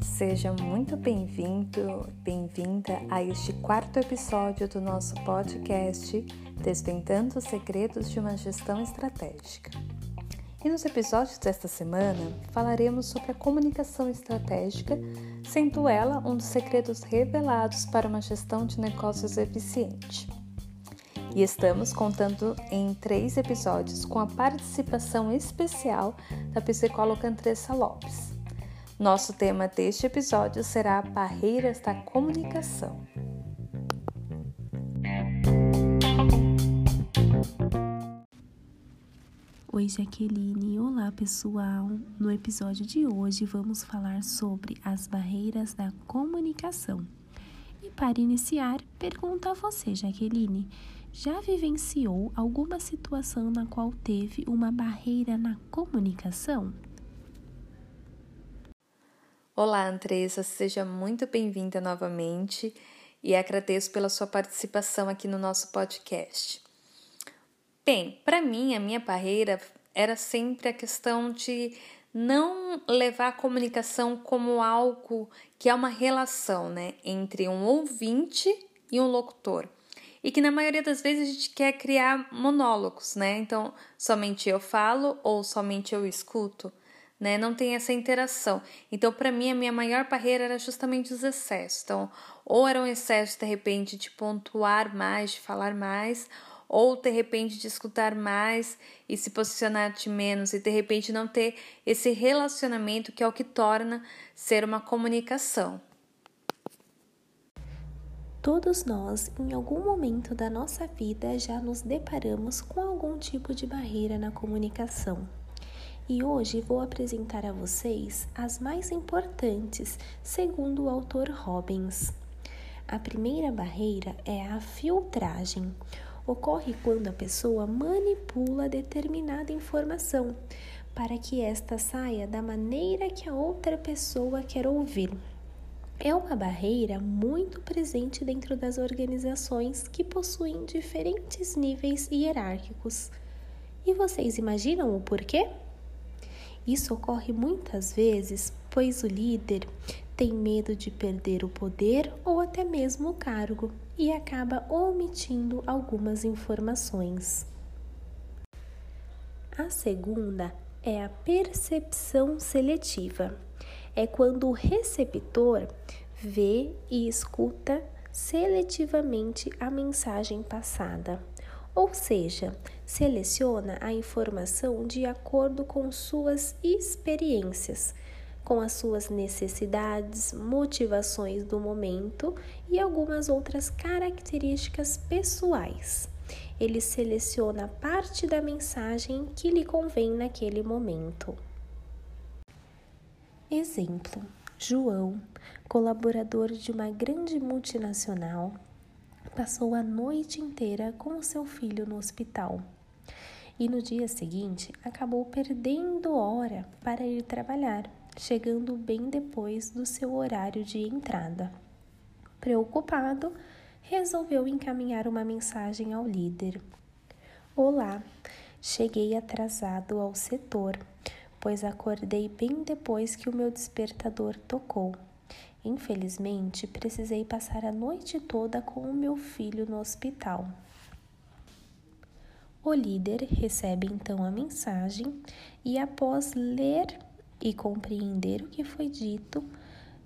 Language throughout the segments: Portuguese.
Seja muito bem-vindo, bem-vinda a este quarto episódio do nosso podcast Desvendando os Segredos de uma Gestão Estratégica. E nos episódios desta semana falaremos sobre a comunicação estratégica, sendo ela um dos segredos revelados para uma gestão de negócios eficiente. E estamos contando em três episódios com a participação especial da psicóloga Andressa Lopes. Nosso tema deste episódio será Barreiras da Comunicação. Oi, Jaqueline. Olá, pessoal. No episódio de hoje vamos falar sobre as barreiras da comunicação. E para iniciar, pergunto a você, Jaqueline: já vivenciou alguma situação na qual teve uma barreira na comunicação? Olá, Andressa, seja muito bem-vinda novamente e agradeço pela sua participação aqui no nosso podcast. Bem, para mim, a minha barreira era sempre a questão de não levar a comunicação como algo que é uma relação, né, entre um ouvinte e um locutor. E que na maioria das vezes a gente quer criar monólogos, né? Então, somente eu falo ou somente eu escuto, né? Não tem essa interação. Então, para mim, a minha maior barreira era justamente os excessos. Então, ou era um excesso de repente de pontuar mais, de falar mais, ou de repente de escutar mais e se posicionar de menos e de repente não ter esse relacionamento que é o que torna ser uma comunicação. Todos nós, em algum momento da nossa vida, já nos deparamos com algum tipo de barreira na comunicação. E hoje vou apresentar a vocês as mais importantes, segundo o autor Robbins. A primeira barreira é a filtragem, ocorre quando a pessoa manipula determinada informação para que esta saia da maneira que a outra pessoa quer ouvir. É uma barreira muito presente dentro das organizações que possuem diferentes níveis hierárquicos. E vocês imaginam o porquê? Isso ocorre muitas vezes, pois o líder tem medo de perder o poder ou até mesmo o cargo e acaba omitindo algumas informações. A segunda é a percepção seletiva. É quando o receptor vê e escuta seletivamente a mensagem passada, ou seja, seleciona a informação de acordo com suas experiências com as suas necessidades, motivações do momento e algumas outras características pessoais. Ele seleciona parte da mensagem que lhe convém naquele momento. Exemplo: João, colaborador de uma grande multinacional, passou a noite inteira com seu filho no hospital e no dia seguinte acabou perdendo hora para ir trabalhar chegando bem depois do seu horário de entrada. Preocupado, resolveu encaminhar uma mensagem ao líder. Olá, cheguei atrasado ao setor, pois acordei bem depois que o meu despertador tocou. Infelizmente, precisei passar a noite toda com o meu filho no hospital. O líder recebe então a mensagem e, após ler e compreender o que foi dito,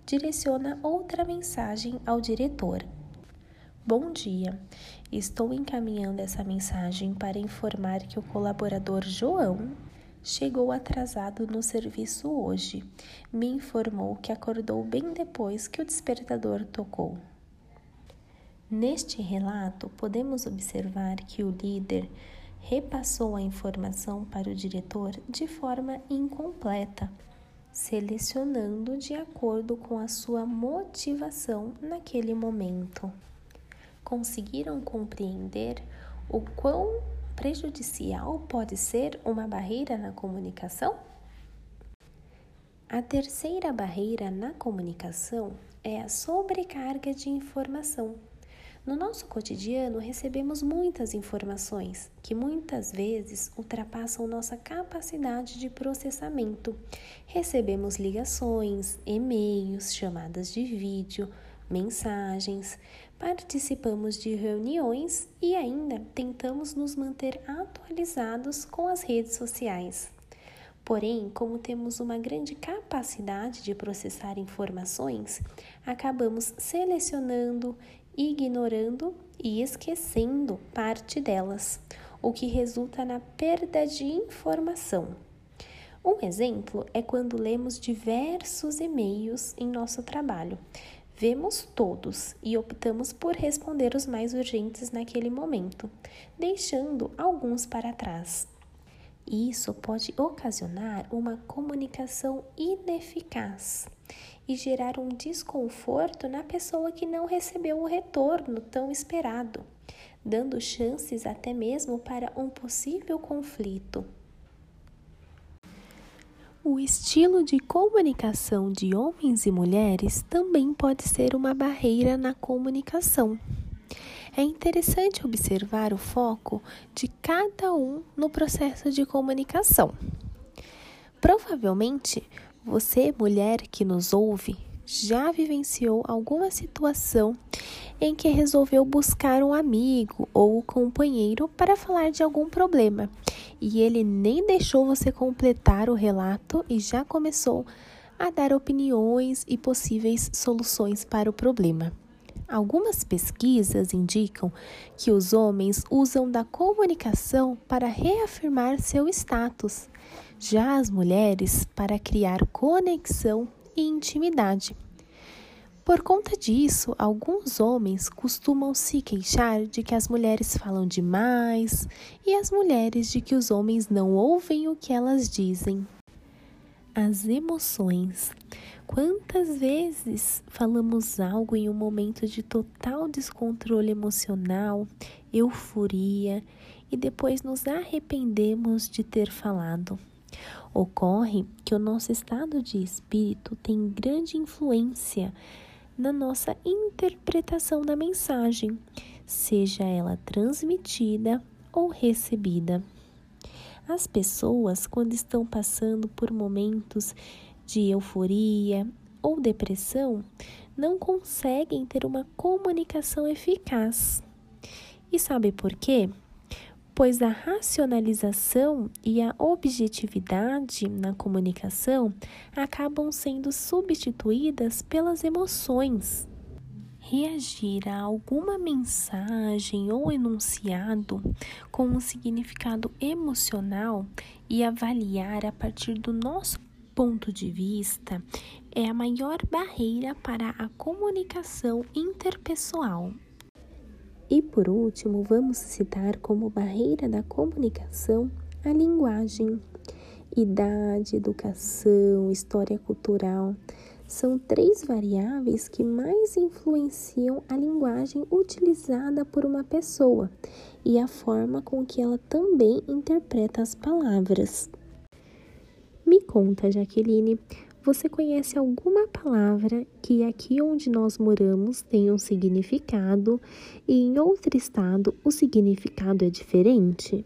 direciona outra mensagem ao diretor. Bom dia, estou encaminhando essa mensagem para informar que o colaborador João chegou atrasado no serviço hoje. Me informou que acordou bem depois que o despertador tocou. Neste relato, podemos observar que o líder repassou a informação para o diretor de forma incompleta, selecionando de acordo com a sua motivação naquele momento. Conseguiram compreender o quão prejudicial pode ser uma barreira na comunicação? A terceira barreira na comunicação é a sobrecarga de informação No nosso cotidiano, recebemos muitas informações que muitas vezes ultrapassam nossa capacidade de processamento. Recebemos ligações, e-mails, chamadas de vídeo, mensagens, participamos de reuniões e ainda tentamos nos manter atualizados com as redes sociais. Porém, como temos uma grande capacidade de processar informações, acabamos selecionando, ignorando e esquecendo parte delas, o que resulta na perda de informação. Um exemplo é quando lemos diversos e-mails em nosso trabalho. Vemos todos e optamos por responder os mais urgentes naquele momento, deixando alguns para trás. Isso pode ocasionar uma comunicação ineficaz e gerar um desconforto na pessoa que não recebeu o retorno tão esperado, dando chances até mesmo para um possível conflito. O estilo de comunicação de homens e mulheres também pode ser uma barreira na comunicação. É interessante observar o foco de cada um no processo de comunicação. Provavelmente, você, mulher que nos ouve, já vivenciou alguma situação em que resolveu buscar um amigo ou companheiro para falar de algum problema e ele nem deixou você completar o relato e já começou a dar opiniões e possíveis soluções para o problema. Algumas pesquisas indicam que os homens usam da comunicação para reafirmar seu status, já as mulheres para criar conexão e intimidade. Por conta disso, alguns homens costumam se queixar de que as mulheres falam demais e as mulheres de que os homens não ouvem o que elas dizem. As emoções. Quantas vezes falamos algo em um momento de total descontrole emocional, euforia e depois nos arrependemos de ter falado? Ocorre que o nosso estado de espírito tem grande influência na nossa interpretação da mensagem, seja ela transmitida ou recebida. As pessoas, quando estão passando por momentos de euforia ou depressão, não conseguem ter uma comunicação eficaz. E sabe por quê? Pois a racionalização e a objetividade na comunicação acabam sendo substituídas pelas emoções reagir a alguma mensagem ou enunciado com um significado emocional e avaliar a partir do nosso ponto de vista é a maior barreira para a comunicação interpessoal. E por último, vamos citar como barreira da comunicação a linguagem. Idade, educação, história cultural são três variáveis que mais influenciam a linguagem utilizada por uma pessoa e a forma com que ela também interpreta as palavras. Me conta, Jaqueline, você conhece alguma palavra que aqui onde nós moramos tem um significado e em outro estado o significado é diferente?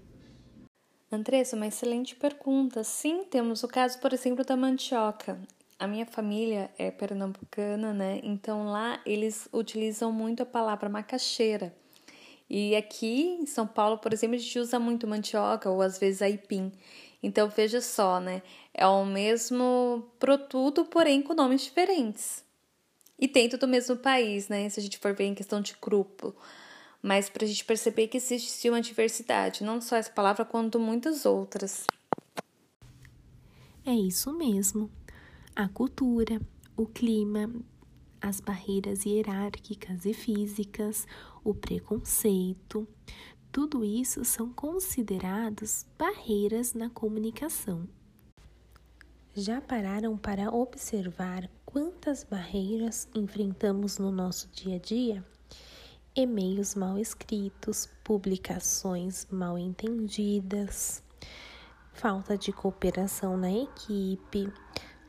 Andressa, uma excelente pergunta. Sim, temos o caso, por exemplo, da mandioca a minha família é pernambucana, né? Então lá eles utilizam muito a palavra macaxeira. E aqui em São Paulo, por exemplo, a gente usa muito mandioca ou às vezes aipim. Então veja só, né? É o mesmo produto, porém com nomes diferentes. E dentro do mesmo país, né? Se a gente for ver em questão de grupo. Mas para a gente perceber que existe uma diversidade, não só essa palavra, quanto muitas outras. É isso mesmo a cultura, o clima, as barreiras hierárquicas e físicas, o preconceito, tudo isso são considerados barreiras na comunicação. Já pararam para observar quantas barreiras enfrentamos no nosso dia a dia? E-mails mal escritos, publicações mal entendidas, falta de cooperação na equipe,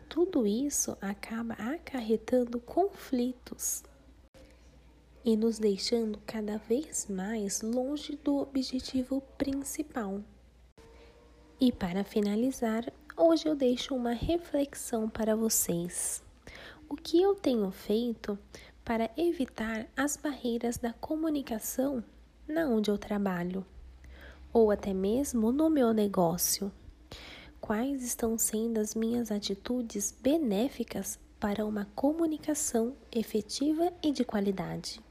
tudo isso acaba acarretando conflitos. E nos deixando cada vez mais longe do objetivo principal. E para finalizar, hoje eu deixo uma reflexão para vocês. O que eu tenho feito para evitar as barreiras da comunicação na onde eu trabalho? Ou até mesmo no meu negócio? Quais estão sendo as minhas atitudes benéficas para uma comunicação efetiva e de qualidade?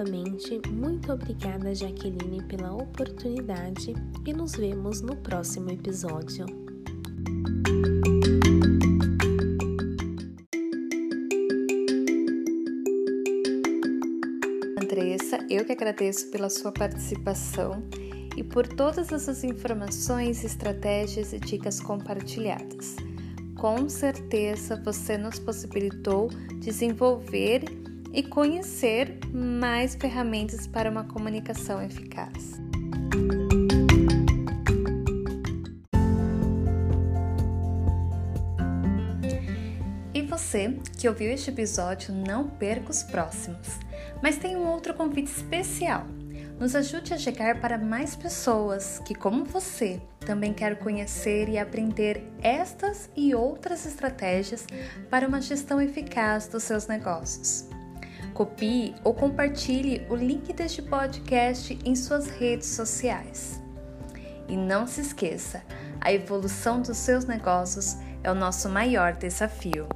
Novamente, muito obrigada, Jaqueline, pela oportunidade e nos vemos no próximo episódio. Andressa, eu que agradeço pela sua participação e por todas essas informações, estratégias e dicas compartilhadas. Com certeza você nos possibilitou desenvolver e conhecer mais ferramentas para uma comunicação eficaz. E você que ouviu este episódio, não perca os próximos. Mas tem um outro convite especial. Nos ajude a chegar para mais pessoas que, como você, também quer conhecer e aprender estas e outras estratégias para uma gestão eficaz dos seus negócios. Copie ou compartilhe o link deste podcast em suas redes sociais. E não se esqueça, a evolução dos seus negócios é o nosso maior desafio.